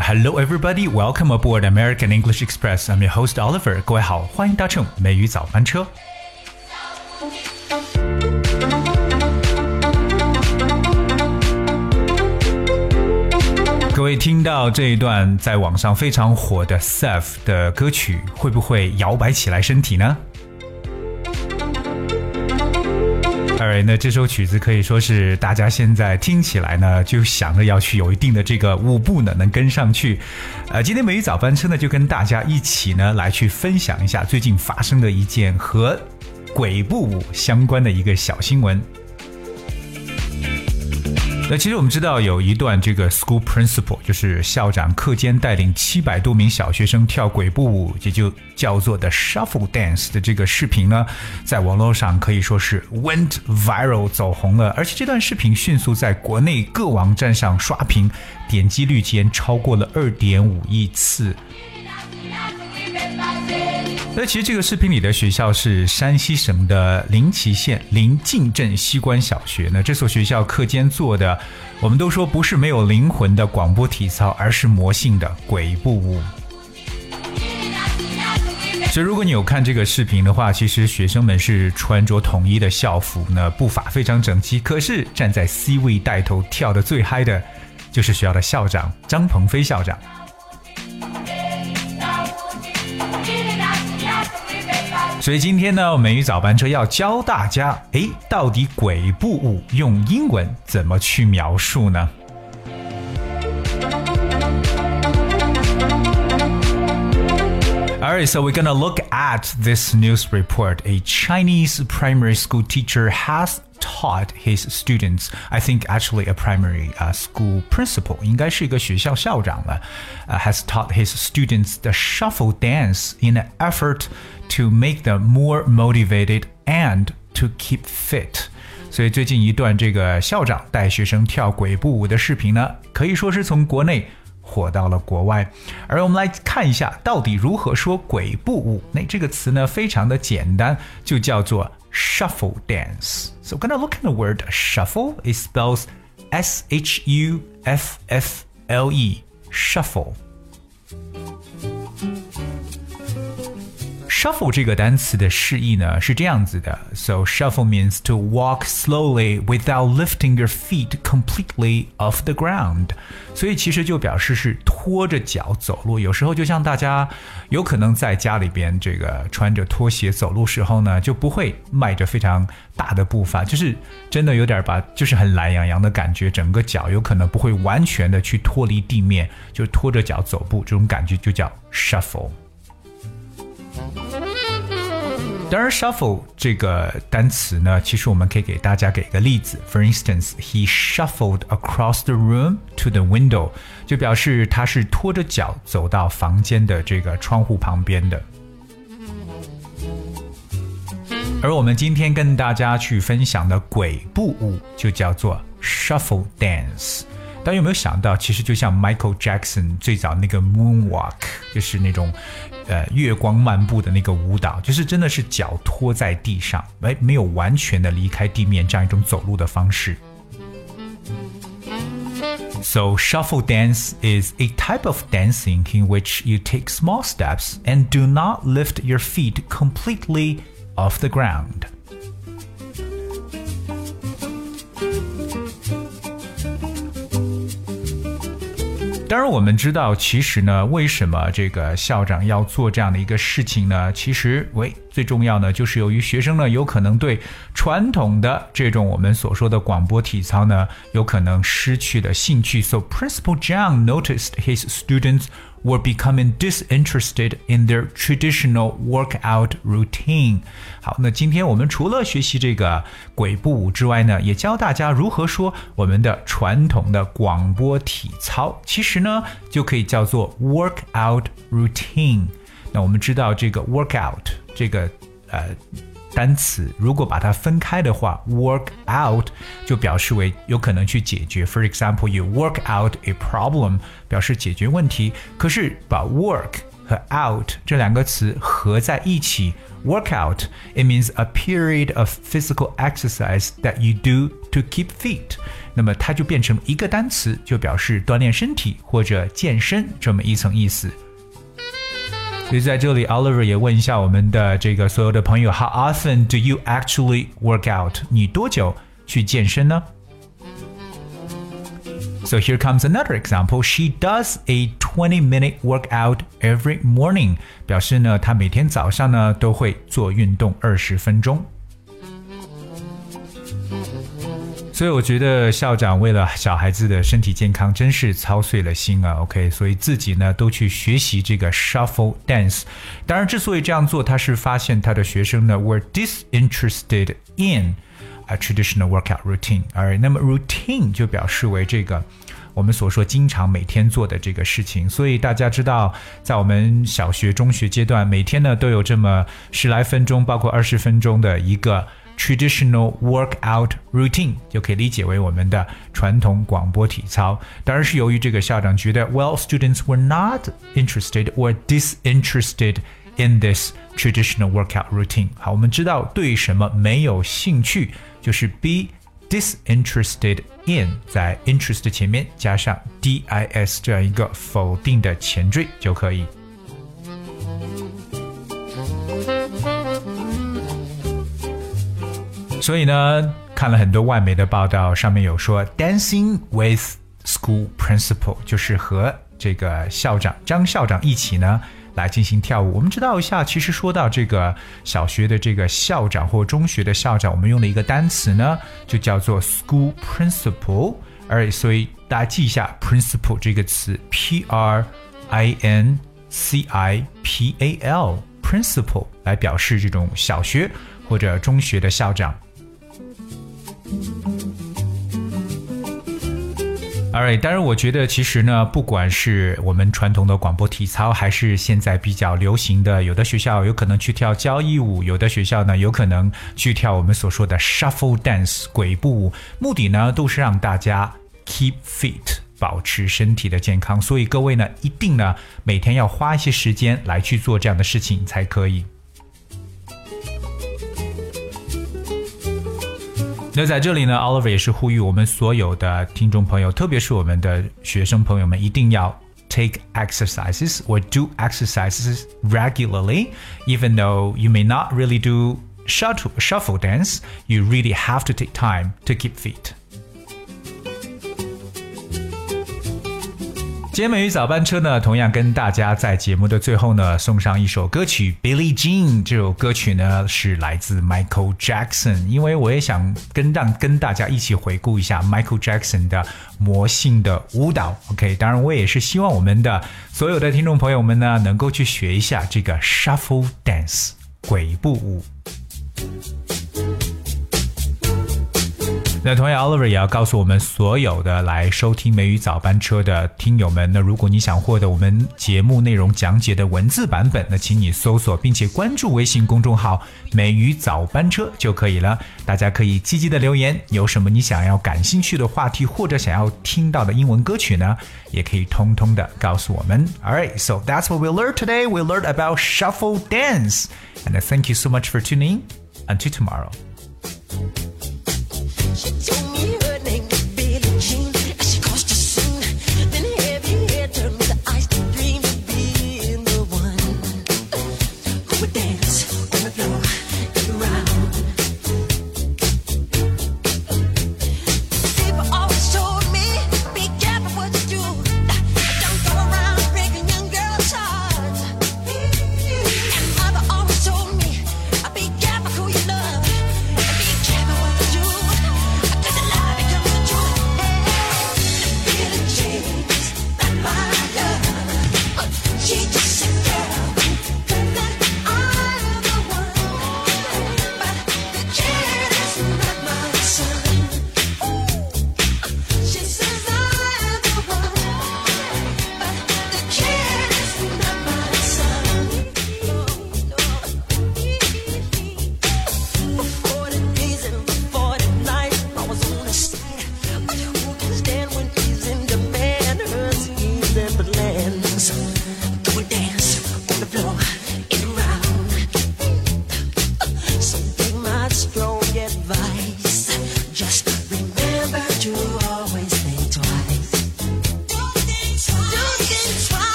hello everybody. Welcome aboard American English Express. I'm your host Oliver. 各位好，欢迎搭乘美语早班车。各位听到这一段在网上非常火的 Seth 的歌曲，会不会摇摆起来身体呢二那这首曲子可以说是大家现在听起来呢，就想着要去有一定的这个舞步呢，能跟上去。呃，今天美语早班车呢，就跟大家一起呢来去分享一下最近发生的一件和鬼步舞相关的一个小新闻。那其实我们知道有一段这个 school principal，就是校长课间带领七百多名小学生跳鬼步舞，也就叫做的 shuffle dance 的这个视频呢，在网络上可以说是 went viral 走红了，而且这段视频迅速在国内各网站上刷屏，点击率竟然超过了二点五亿次。那其实这个视频里的学校是山西省的临沂县临晋镇西关小学。那这所学校课间做的，我们都说不是没有灵魂的广播体操，而是魔性的鬼步舞。所以如果你有看这个视频的话，其实学生们是穿着统一的校服，那步伐非常整齐。可是站在 C 位带头跳的最嗨的，就是学校的校长张鹏飞校长。所以今天呢，美语早班车要教大家，诶，到底鬼步舞用英文怎么去描述呢？Alright, so we're gonna look at this news report. A Chinese primary school teacher has taught his students. I think actually a primary uh, school principal 应该是一个学校校长了。Uh, has taught his students the shuffle dance in an effort to make them more motivated and to keep fit. 所以最近一段这个校长带学生跳鬼步舞的视频呢，可以说是从国内火到了国外。而我们来看一下，到底如何说鬼步舞？那这个词呢，非常的简单，就叫做 shuffle dance. So we're gonna look at the word shuffle. It spells S H U F F L E. Shuffle. Shuffle 这个单词的释义呢是这样子的，so shuffle means to walk slowly without lifting your feet completely off the ground。所以其实就表示是拖着脚走路。有时候就像大家有可能在家里边这个穿着拖鞋走路时候呢，就不会迈着非常大的步伐，就是真的有点把就是很懒洋洋的感觉，整个脚有可能不会完全的去脱离地面，就拖着脚走步，这种感觉就叫 shuffle。当然，shuffle 这个单词呢，其实我们可以给大家给一个例子。For instance, he shuffled across the room to the window，就表示他是拖着脚走到房间的这个窗户旁边的。而我们今天跟大家去分享的鬼步舞就叫做 shuffle dance。大家有没有想到，其实就像 Michael Jackson 最早那个 Moonwalk，就是那种呃月光漫步的那个舞蹈，就是真的是脚拖在地上，哎，没有完全的离开地面这样一种走路的方式。So shuffle dance is a type of dancing in which you take small steps and do not lift your feet completely off the ground. 当然，我们知道，其实呢，为什么这个校长要做这样的一个事情呢？其实，喂，最重要呢，就是由于学生呢，有可能对传统的这种我们所说的广播体操呢，有可能失去了兴趣。So Principal Zhang noticed his students. were becoming disinterested in their traditional workout routine。好，那今天我们除了学习这个鬼步舞之外呢，也教大家如何说我们的传统的广播体操。其实呢，就可以叫做 workout routine。那我们知道这个 workout 这个呃。 单词如果把它分开的话，work out 就表示为有可能去解决。For example, you work out a problem 表示解决问题。可是把 work 和 out 这两个词合在一起，workout it means a period of physical exercise that you do to keep fit。 那么它就变成一个单词，就表示锻炼身体或者健身这么一层意思。 所以在这里，Oliver 也问一下我们的这个所有的朋友：How often do you actually work out？你多久去健身呢？So here comes another example. She does a 20-minute workout every morning. 表示呢，她每天早上呢都会做运动二十分钟。 所以我觉得校长为了小孩子的身体健康，真是操碎了心啊。OK，所以自己呢都去学习这个 shuffle dance。当然，之所以这样做，他是发现他的学生呢 were disinterested in a traditional workout routine。而那么 routine 就表示为这个我们所说经常每天做的这个事情。所以大家知道，在我们小学、中学阶段，每天呢都有这么十来分钟，包括二十分钟的一个。traditional workout routine 就可以理解为我们的传统广播体操。当然是由于这个校长觉得，well students were not interested or disinterested in this traditional workout routine。好，我们知道对什么没有兴趣，就是 be disinterested in，在 interest 前面加上 dis 这样一个否定的前缀就可以。 所以呢，看了很多外媒的报道，上面有说 dancing with school principal，就是和这个校长张校长一起呢来进行跳舞。我们知道一下，其实说到这个小学的这个校长或中学的校长，我们用的一个单词呢，就叫做 school principal。而所以大家记一下 principal 这个词，p r i n c i p a l，principal 来表示这种小学或者中学的校长。Alright，当然，我觉得其实呢，不管是我们传统的广播体操，还是现在比较流行的，有的学校有可能去跳交谊舞，有的学校呢有可能去跳我们所说的 shuffle dance 鬼步舞，目的呢都是让大家 keep fit，保持身体的健康。所以各位呢，一定呢每天要花一些时间来去做这样的事情才可以。那在这里呢，Oliver 也是呼吁我们所有的听众朋友，特别是我们的学生朋友们，一定要 take exercises or do exercises regularly, even though you may not really do shuffle shuffle dance. You really have to take time to keep fit. 今天美语早班车呢，同样跟大家在节目的最后呢，送上一首歌曲《Billie Jean》。这首歌曲呢是来自 Michael Jackson，因为我也想跟让跟大家一起回顾一下 Michael Jackson 的魔性的舞蹈。OK，当然我也是希望我们的所有的听众朋友们呢，能够去学一下这个 Shuffle Dance 鬼步舞。那同样，Oliver 也要告诉我们所有的来收听美语早班车的听友们，那如果你想获得我们节目内容讲解的文字版本，那请你搜索并且关注微信公众号“美语早班车”就可以了。大家可以积极的留言，有什么你想要感兴趣的话题或者想要听到的英文歌曲呢？也可以通通的告诉我们。Alright, so that's what we learned today. We learned about shuffle dance, and thank you so much for tuning. Until tomorrow.